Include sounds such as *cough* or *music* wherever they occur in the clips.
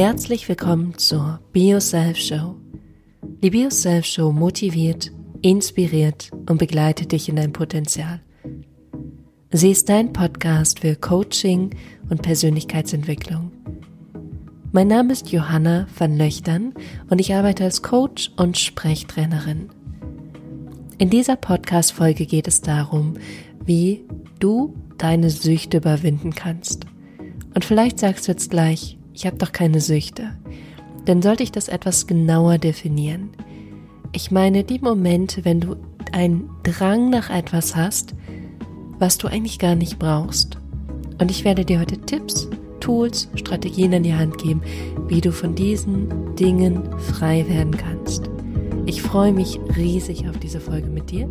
Herzlich willkommen zur BioSelf Show. Die BioSelf Show motiviert, inspiriert und begleitet dich in dein Potenzial. Sie ist dein Podcast für Coaching und Persönlichkeitsentwicklung. Mein Name ist Johanna van Löchtern und ich arbeite als Coach und Sprechtrainerin. In dieser Podcast-Folge geht es darum, wie du deine Süchte überwinden kannst. Und vielleicht sagst du jetzt gleich, ich habe doch keine Süchte. Dann sollte ich das etwas genauer definieren. Ich meine die Momente, wenn du einen Drang nach etwas hast, was du eigentlich gar nicht brauchst. Und ich werde dir heute Tipps, Tools, Strategien in die Hand geben, wie du von diesen Dingen frei werden kannst. Ich freue mich riesig auf diese Folge mit dir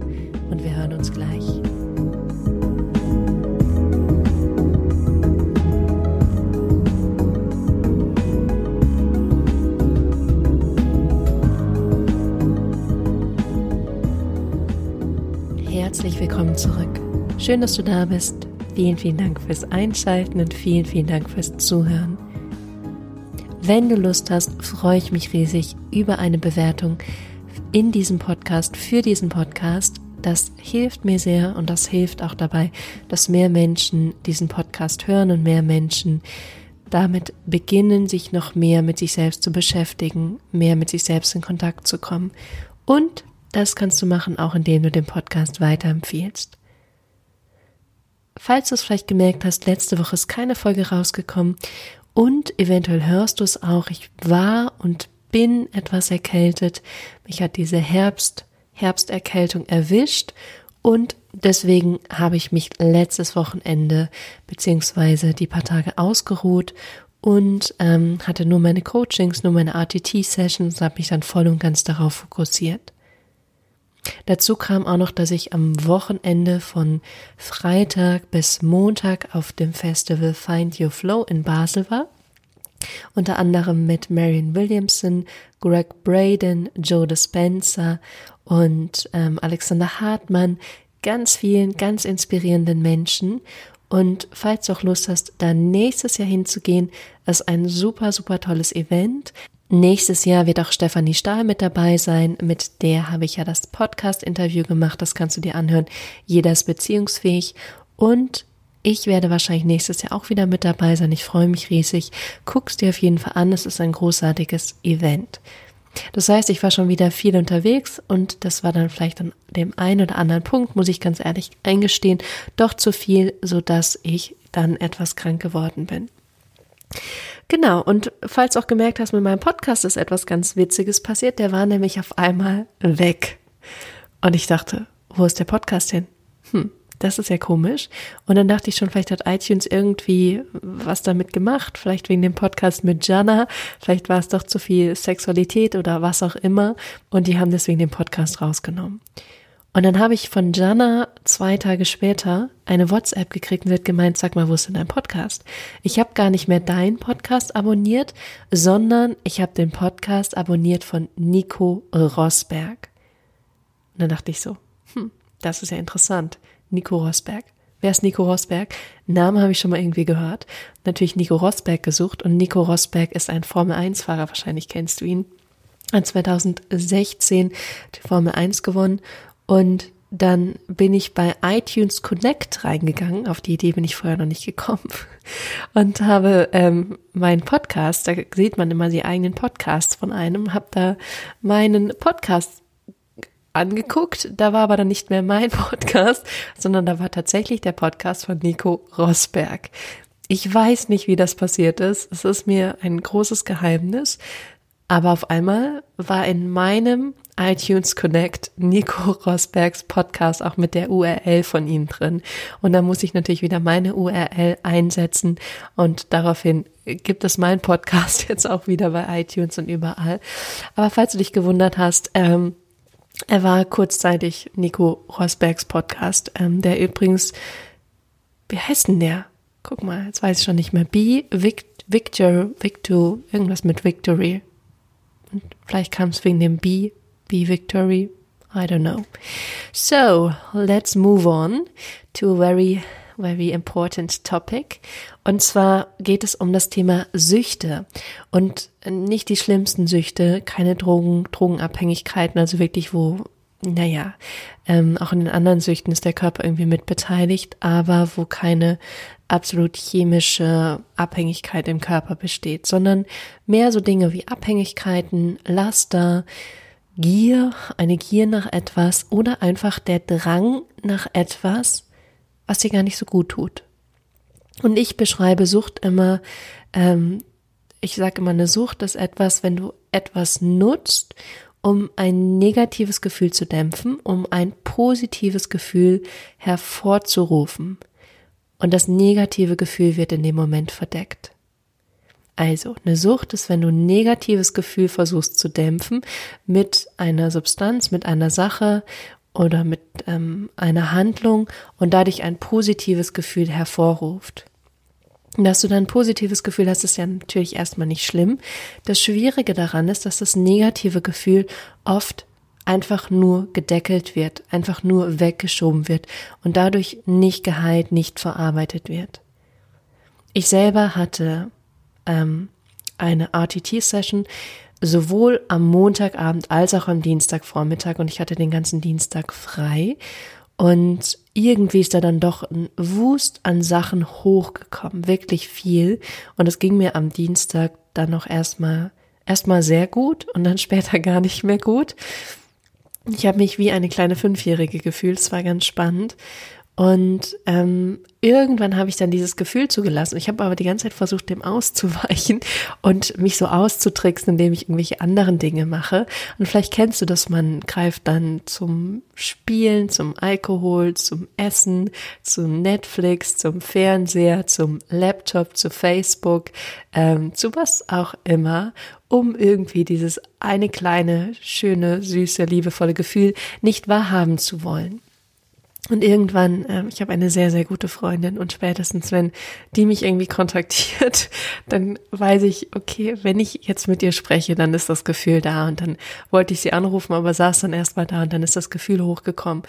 und wir hören uns gleich. Willkommen zurück. Schön, dass du da bist. Vielen, vielen Dank fürs Einschalten und vielen, vielen Dank fürs Zuhören. Wenn du Lust hast, freue ich mich riesig über eine Bewertung in diesem Podcast, für diesen Podcast. Das hilft mir sehr und das hilft auch dabei, dass mehr Menschen diesen Podcast hören und mehr Menschen damit beginnen, sich noch mehr mit sich selbst zu beschäftigen, mehr mit sich selbst in Kontakt zu kommen. Und das kannst du machen, auch indem du den Podcast weiterempfiehlst. Falls du es vielleicht gemerkt hast, letzte Woche ist keine Folge rausgekommen und eventuell hörst du es auch. Ich war und bin etwas erkältet. Mich hat diese Herbst, Herbsterkältung erwischt und deswegen habe ich mich letztes Wochenende beziehungsweise die paar Tage ausgeruht und ähm, hatte nur meine Coachings, nur meine RTT-Sessions und habe mich dann voll und ganz darauf fokussiert. Dazu kam auch noch, dass ich am Wochenende von Freitag bis Montag auf dem Festival Find Your Flow in Basel war unter anderem mit Marion Williamson, Greg Braden, Joe Dispenza und ähm, Alexander Hartmann, ganz vielen, ganz inspirierenden Menschen. Und falls du auch Lust hast, da nächstes Jahr hinzugehen, ist ein super, super tolles Event. Nächstes Jahr wird auch Stefanie Stahl mit dabei sein. Mit der habe ich ja das Podcast-Interview gemacht. Das kannst du dir anhören. Jeder ist beziehungsfähig. Und ich werde wahrscheinlich nächstes Jahr auch wieder mit dabei sein. Ich freue mich riesig. Guck's dir auf jeden Fall an. Es ist ein großartiges Event. Das heißt, ich war schon wieder viel unterwegs und das war dann vielleicht an dem einen oder anderen Punkt, muss ich ganz ehrlich eingestehen, doch zu viel, so dass ich dann etwas krank geworden bin. Genau, und falls auch gemerkt hast, mit meinem Podcast ist etwas ganz Witziges passiert, der war nämlich auf einmal weg. Und ich dachte, wo ist der Podcast hin? Hm, das ist ja komisch. Und dann dachte ich schon, vielleicht hat iTunes irgendwie was damit gemacht, vielleicht wegen dem Podcast mit Jana, vielleicht war es doch zu viel Sexualität oder was auch immer. Und die haben deswegen den Podcast rausgenommen. Und dann habe ich von Jana zwei Tage später eine WhatsApp gekriegt und sie hat gemeint, sag mal, wo ist denn dein Podcast? Ich habe gar nicht mehr deinen Podcast abonniert, sondern ich habe den Podcast abonniert von Nico Rosberg. Und dann dachte ich so, hm, das ist ja interessant. Nico Rosberg. Wer ist Nico Rosberg? Name habe ich schon mal irgendwie gehört. Natürlich Nico Rosberg gesucht und Nico Rosberg ist ein Formel 1 Fahrer, wahrscheinlich kennst du ihn. Hat 2016 die Formel 1 gewonnen und dann bin ich bei iTunes Connect reingegangen. Auf die Idee bin ich vorher noch nicht gekommen. *laughs* Und habe ähm, meinen Podcast, da sieht man immer die eigenen Podcasts von einem, habe da meinen Podcast angeguckt. Da war aber dann nicht mehr mein *laughs* Podcast, sondern da war tatsächlich der Podcast von Nico Rosberg. Ich weiß nicht, wie das passiert ist. Es ist mir ein großes Geheimnis. Aber auf einmal war in meinem iTunes Connect Nico Rosbergs Podcast auch mit der URL von ihm drin. Und da muss ich natürlich wieder meine URL einsetzen und daraufhin gibt es meinen Podcast *laughs* jetzt auch wieder bei iTunes und überall. Aber falls du dich gewundert hast, ähm, er war kurzzeitig Nico Rosbergs Podcast, ähm, der übrigens, wie heißt denn der? Guck mal, jetzt weiß ich schon nicht mehr. B, Vic, Victor, Victor, irgendwas mit Victory. Und vielleicht kam es wegen dem B, B Victory. I don't know. So, let's move on to a very very important topic. Und zwar geht es um das Thema Süchte und nicht die schlimmsten Süchte, keine Drogen, Drogenabhängigkeiten, also wirklich, wo, naja, ähm, auch in den anderen Süchten ist der Körper irgendwie mit beteiligt, aber wo keine absolut chemische Abhängigkeit im Körper besteht, sondern mehr so Dinge wie Abhängigkeiten, Laster, Gier, eine Gier nach etwas oder einfach der Drang nach etwas, was dir gar nicht so gut tut. Und ich beschreibe Sucht immer, ähm, ich sage immer, eine Sucht ist etwas, wenn du etwas nutzt, um ein negatives Gefühl zu dämpfen, um ein positives Gefühl hervorzurufen. Und das negative Gefühl wird in dem Moment verdeckt. Also, eine Sucht ist, wenn du ein negatives Gefühl versuchst zu dämpfen mit einer Substanz, mit einer Sache oder mit ähm, einer Handlung und dadurch ein positives Gefühl hervorruft. dass du dann ein positives Gefühl hast, ist ja natürlich erstmal nicht schlimm. Das Schwierige daran ist, dass das negative Gefühl oft einfach nur gedeckelt wird, einfach nur weggeschoben wird und dadurch nicht geheilt, nicht verarbeitet wird. Ich selber hatte ähm, eine RTT-Session, sowohl am Montagabend als auch am Dienstagvormittag. Und ich hatte den ganzen Dienstag frei. Und irgendwie ist da dann doch ein Wust an Sachen hochgekommen, wirklich viel. Und es ging mir am Dienstag dann noch erstmal erstmal sehr gut und dann *laughs* später gar nicht mehr gut. Ich habe mich wie eine kleine Fünfjährige gefühlt, es war ganz spannend und ähm, irgendwann habe ich dann dieses Gefühl zugelassen. Ich habe aber die ganze Zeit versucht, dem auszuweichen *laughs* und mich so auszutricksen, indem ich irgendwelche anderen Dinge mache. Und vielleicht kennst du das, man greift dann zum Spielen, zum Alkohol, zum Essen, zum Netflix, zum Fernseher, zum Laptop, zu Facebook, ähm, zu was auch immer, um irgendwie dieses eine kleine, schöne, süße, liebevolle Gefühl nicht wahrhaben zu wollen. Und irgendwann, äh, ich habe eine sehr, sehr gute Freundin und spätestens, wenn die mich irgendwie kontaktiert, *laughs* dann weiß ich, okay, wenn ich jetzt mit ihr spreche, dann ist das Gefühl da und dann wollte ich sie anrufen, aber saß dann erstmal da und dann ist das Gefühl hochgekommen.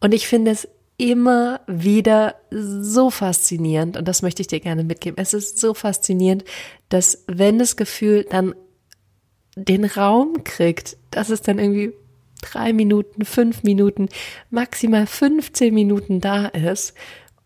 Und ich finde es immer wieder so faszinierend und das möchte ich dir gerne mitgeben. Es ist so faszinierend, dass wenn das Gefühl dann den Raum kriegt, dass es dann irgendwie drei Minuten, fünf Minuten, maximal 15 Minuten da ist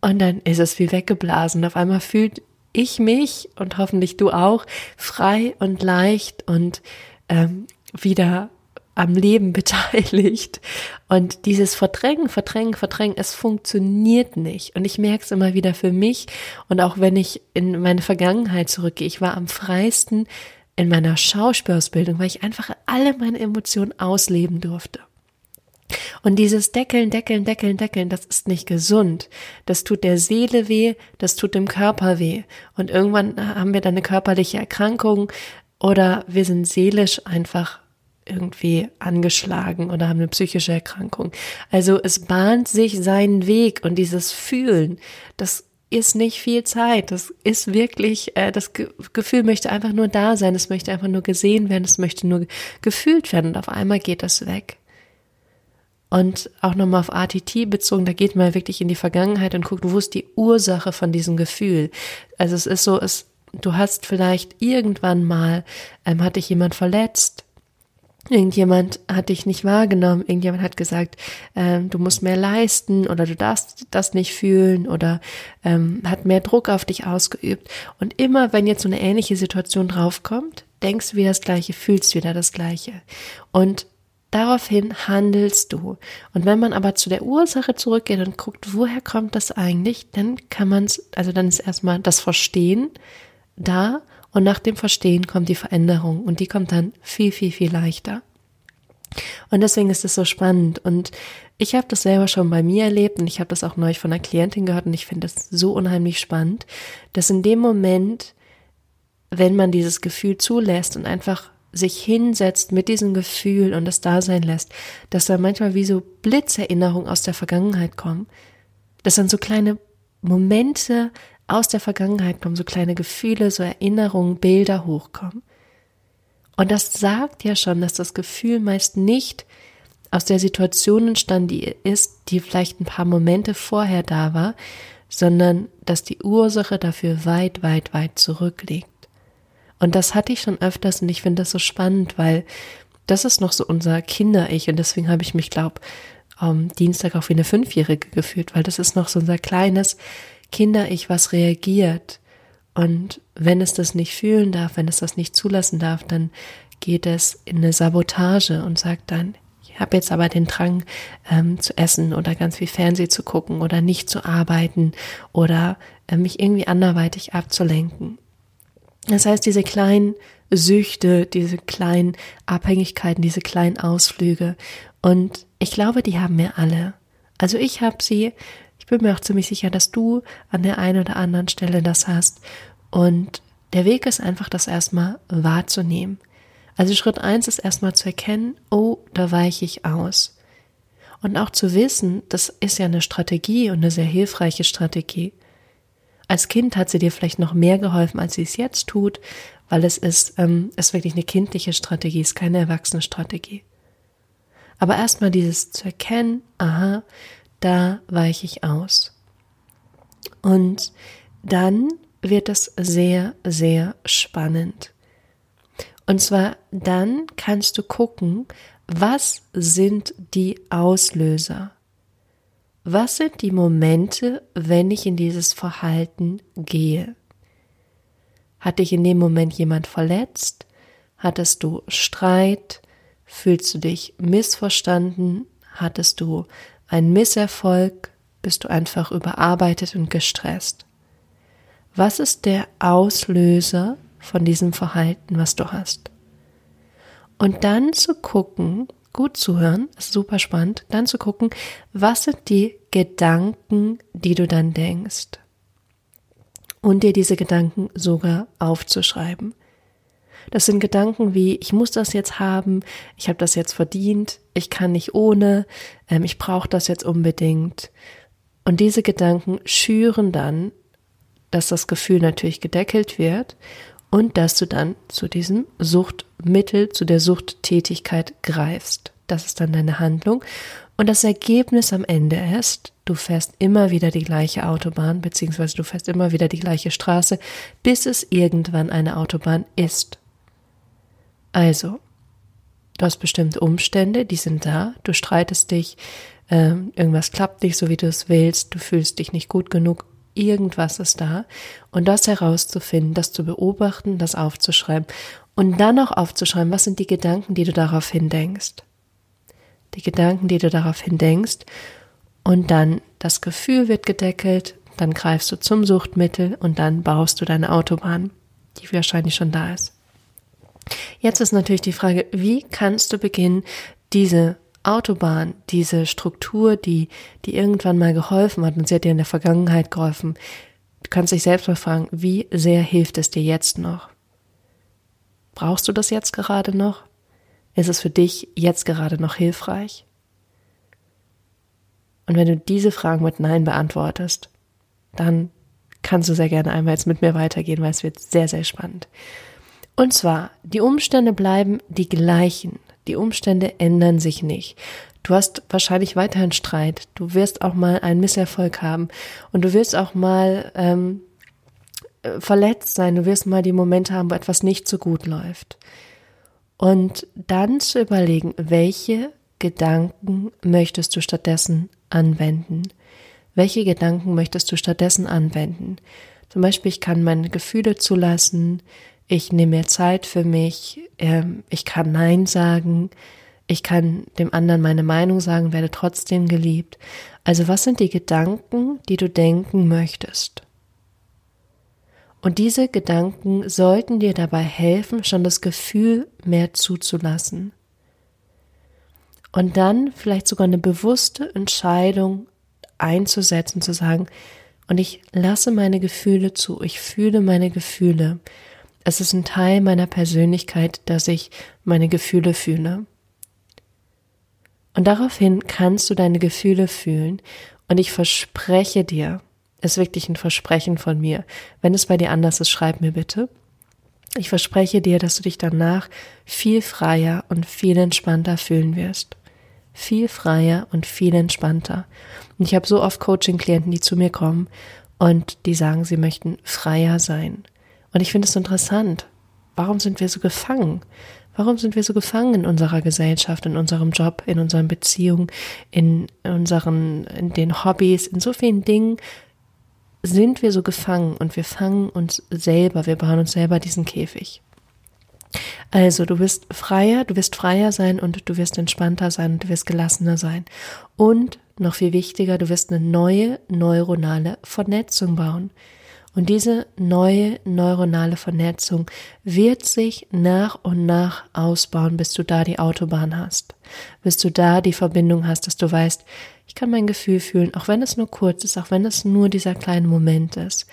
und dann ist es wie weggeblasen. Auf einmal fühlt ich mich und hoffentlich du auch frei und leicht und ähm, wieder am Leben *laughs* beteiligt. Und dieses Verdrängen, Verdrängen, Verdrängen, es funktioniert nicht. Und ich merke es immer wieder für mich. Und auch wenn ich in meine Vergangenheit zurückgehe, ich war am freisten, in meiner Schauspielausbildung, weil ich einfach alle meine Emotionen ausleben durfte. Und dieses Deckeln, Deckeln, Deckeln, Deckeln, das ist nicht gesund. Das tut der Seele weh, das tut dem Körper weh. Und irgendwann haben wir dann eine körperliche Erkrankung oder wir sind seelisch einfach irgendwie angeschlagen oder haben eine psychische Erkrankung. Also es bahnt sich seinen Weg und dieses Fühlen, das ist nicht viel Zeit. Das ist wirklich, äh, das Ge Gefühl möchte einfach nur da sein. Es möchte einfach nur gesehen werden. Es möchte nur gefühlt werden. Und auf einmal geht das weg. Und auch nochmal auf ATT bezogen, da geht man wirklich in die Vergangenheit und guckt, wo ist die Ursache von diesem Gefühl. Also es ist so, es, du hast vielleicht irgendwann mal, ähm, hat dich jemand verletzt Irgendjemand hat dich nicht wahrgenommen, irgendjemand hat gesagt, ähm, du musst mehr leisten oder du darfst das nicht fühlen oder ähm, hat mehr Druck auf dich ausgeübt. Und immer, wenn jetzt so eine ähnliche Situation draufkommt, denkst du wieder das Gleiche, fühlst wieder das Gleiche. Und daraufhin handelst du. Und wenn man aber zu der Ursache zurückgeht und guckt, woher kommt das eigentlich, dann kann man es, also dann ist erstmal das Verstehen da und nach dem Verstehen kommt die Veränderung und die kommt dann viel, viel, viel leichter. Und deswegen ist es so spannend. Und ich habe das selber schon bei mir erlebt und ich habe das auch neu von einer Klientin gehört und ich finde das so unheimlich spannend, dass in dem Moment, wenn man dieses Gefühl zulässt und einfach sich hinsetzt mit diesem Gefühl und das da sein lässt, dass da manchmal wie so Blitzerinnerungen aus der Vergangenheit kommen, dass dann so kleine Momente aus der Vergangenheit kommen, so kleine Gefühle, so Erinnerungen, Bilder hochkommen. Und das sagt ja schon, dass das Gefühl meist nicht aus der Situation entstand, die ist, die vielleicht ein paar Momente vorher da war, sondern dass die Ursache dafür weit, weit, weit zurückliegt. Und das hatte ich schon öfters und ich finde das so spannend, weil das ist noch so unser Kinder-Ich und deswegen habe ich mich, glaub, am Dienstag auch wie eine Fünfjährige gefühlt, weil das ist noch so unser kleines Kinder-Ich, was reagiert. Und wenn es das nicht fühlen darf, wenn es das nicht zulassen darf, dann geht es in eine Sabotage und sagt dann, ich habe jetzt aber den Drang ähm, zu essen oder ganz viel Fernseh zu gucken oder nicht zu arbeiten oder äh, mich irgendwie anderweitig abzulenken. Das heißt, diese kleinen Süchte, diese kleinen Abhängigkeiten, diese kleinen Ausflüge. Und ich glaube, die haben wir alle. Also ich habe sie. Ich bin mir auch ziemlich sicher, dass du an der einen oder anderen Stelle das hast. Und der Weg ist einfach, das erstmal wahrzunehmen. Also Schritt eins ist erstmal zu erkennen, oh, da weiche ich aus. Und auch zu wissen, das ist ja eine Strategie und eine sehr hilfreiche Strategie. Als Kind hat sie dir vielleicht noch mehr geholfen, als sie es jetzt tut, weil es ist, ähm, ist wirklich eine kindliche Strategie, ist keine erwachsene Strategie. Aber erstmal dieses zu erkennen, aha, da weiche ich aus. Und dann wird es sehr, sehr spannend. Und zwar dann kannst du gucken, was sind die Auslöser? Was sind die Momente, wenn ich in dieses Verhalten gehe? Hat dich in dem Moment jemand verletzt? Hattest du Streit? Fühlst du dich missverstanden? Hattest du einen Misserfolg? Bist du einfach überarbeitet und gestresst? Was ist der Auslöser von diesem Verhalten, was du hast? Und dann zu gucken, gut zuhören, ist super spannend, dann zu gucken, was sind die Gedanken, die du dann denkst. Und dir diese Gedanken sogar aufzuschreiben. Das sind Gedanken wie, ich muss das jetzt haben, ich habe das jetzt verdient, ich kann nicht ohne, ähm, ich brauche das jetzt unbedingt. Und diese Gedanken schüren dann, dass das Gefühl natürlich gedeckelt wird und dass du dann zu diesem Suchtmittel, zu der Suchttätigkeit greifst. Das ist dann deine Handlung. Und das Ergebnis am Ende ist, du fährst immer wieder die gleiche Autobahn, beziehungsweise du fährst immer wieder die gleiche Straße, bis es irgendwann eine Autobahn ist. Also, du hast bestimmte Umstände, die sind da, du streitest dich, äh, irgendwas klappt nicht so, wie du es willst, du fühlst dich nicht gut genug, irgendwas ist da. Und das herauszufinden, das zu beobachten, das aufzuschreiben und dann auch aufzuschreiben, was sind die Gedanken, die du daraufhin denkst. Die Gedanken, die du daraufhin denkst. Und dann das Gefühl wird gedeckelt, dann greifst du zum Suchtmittel und dann baust du deine Autobahn, die wahrscheinlich schon da ist. Jetzt ist natürlich die Frage, wie kannst du beginnen, diese Autobahn, diese Struktur, die, die irgendwann mal geholfen hat und sie hat dir in der Vergangenheit geholfen. Du kannst dich selbst mal fragen, wie sehr hilft es dir jetzt noch? Brauchst du das jetzt gerade noch? Ist es für dich jetzt gerade noch hilfreich? Und wenn du diese Fragen mit Nein beantwortest, dann kannst du sehr gerne einmal jetzt mit mir weitergehen, weil es wird sehr, sehr spannend. Und zwar, die Umstände bleiben die gleichen. Die Umstände ändern sich nicht. Du hast wahrscheinlich weiterhin Streit. Du wirst auch mal einen Misserfolg haben. Und du wirst auch mal ähm, äh, verletzt sein. Du wirst mal die Momente haben, wo etwas nicht so gut läuft. Und dann zu überlegen, welche Gedanken möchtest du stattdessen anwenden? Welche Gedanken möchtest du stattdessen anwenden? Zum Beispiel, ich kann meine Gefühle zulassen, ich nehme mir Zeit für mich, ähm, ich kann Nein sagen, ich kann dem anderen meine Meinung sagen, werde trotzdem geliebt. Also was sind die Gedanken, die du denken möchtest? Und diese Gedanken sollten dir dabei helfen, schon das Gefühl mehr zuzulassen. Und dann vielleicht sogar eine bewusste Entscheidung einzusetzen, zu sagen, und ich lasse meine Gefühle zu, ich fühle meine Gefühle. Es ist ein Teil meiner Persönlichkeit, dass ich meine Gefühle fühle. Und daraufhin kannst du deine Gefühle fühlen. Und ich verspreche dir, es ist wirklich ein Versprechen von mir. Wenn es bei dir anders ist, schreib mir bitte. Ich verspreche dir, dass du dich danach viel freier und viel entspannter fühlen wirst. viel freier und viel entspannter. Und ich habe so oft Coaching-Klienten, die zu mir kommen und die sagen, sie möchten freier sein. Und ich finde es interessant. Warum sind wir so gefangen? Warum sind wir so gefangen in unserer Gesellschaft, in unserem Job, in unseren Beziehungen, in unseren, in den Hobbys, in so vielen Dingen sind wir so gefangen und wir fangen uns selber, wir bauen uns selber diesen Käfig. Also du wirst freier, du wirst freier sein und du wirst entspannter sein und du wirst gelassener sein. Und noch viel wichtiger, du wirst eine neue neuronale Vernetzung bauen. Und diese neue neuronale Vernetzung wird sich nach und nach ausbauen, bis du da die Autobahn hast, bis du da die Verbindung hast, dass du weißt, ich kann mein Gefühl fühlen, auch wenn es nur kurz ist, auch wenn es nur dieser kleine Moment ist.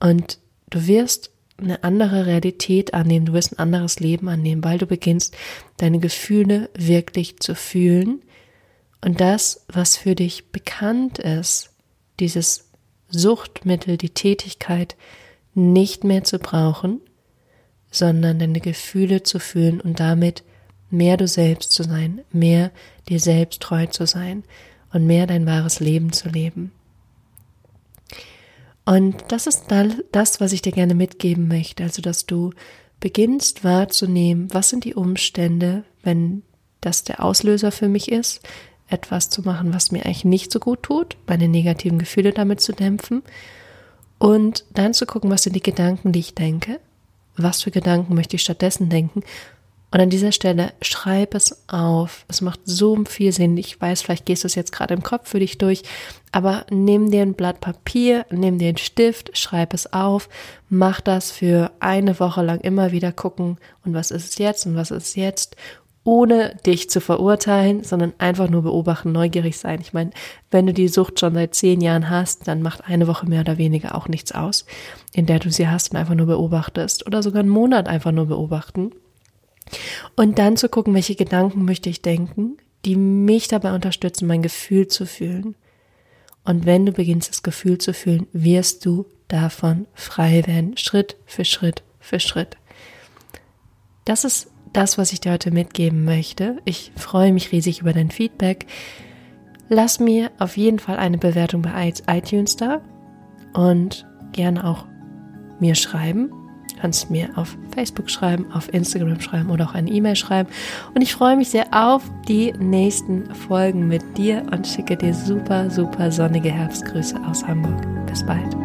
Und du wirst eine andere Realität annehmen, du wirst ein anderes Leben annehmen, weil du beginnst, deine Gefühle wirklich zu fühlen und das, was für dich bekannt ist, dieses Suchtmittel, die Tätigkeit, nicht mehr zu brauchen, sondern deine Gefühle zu fühlen und damit mehr du selbst zu sein, mehr dir selbst treu zu sein und mehr dein wahres Leben zu leben. Und das ist das, was ich dir gerne mitgeben möchte. Also, dass du beginnst wahrzunehmen, was sind die Umstände, wenn das der Auslöser für mich ist, etwas zu machen, was mir eigentlich nicht so gut tut, meine negativen Gefühle damit zu dämpfen und dann zu gucken, was sind die Gedanken, die ich denke, was für Gedanken möchte ich stattdessen denken und an dieser Stelle schreib es auf. Es macht so viel Sinn. Ich weiß, vielleicht gehst du es jetzt gerade im Kopf für dich durch, aber nimm dir ein Blatt Papier, nimm dir einen Stift, schreib es auf, mach das für eine Woche lang immer wieder gucken und was ist es jetzt und was ist es jetzt ohne dich zu verurteilen, sondern einfach nur beobachten, neugierig sein. Ich meine, wenn du die Sucht schon seit zehn Jahren hast, dann macht eine Woche mehr oder weniger auch nichts aus, in der du sie hast und einfach nur beobachtest oder sogar einen Monat einfach nur beobachten und dann zu gucken, welche Gedanken möchte ich denken, die mich dabei unterstützen, mein Gefühl zu fühlen. Und wenn du beginnst, das Gefühl zu fühlen, wirst du davon frei werden, Schritt für Schritt für Schritt. Das ist das, was ich dir heute mitgeben möchte. Ich freue mich riesig über dein Feedback. Lass mir auf jeden Fall eine Bewertung bei iTunes da und gerne auch mir schreiben, kannst mir auf Facebook schreiben, auf Instagram schreiben oder auch eine E-Mail schreiben. Und ich freue mich sehr auf die nächsten Folgen mit dir und schicke dir super, super sonnige Herbstgrüße aus Hamburg. Bis bald.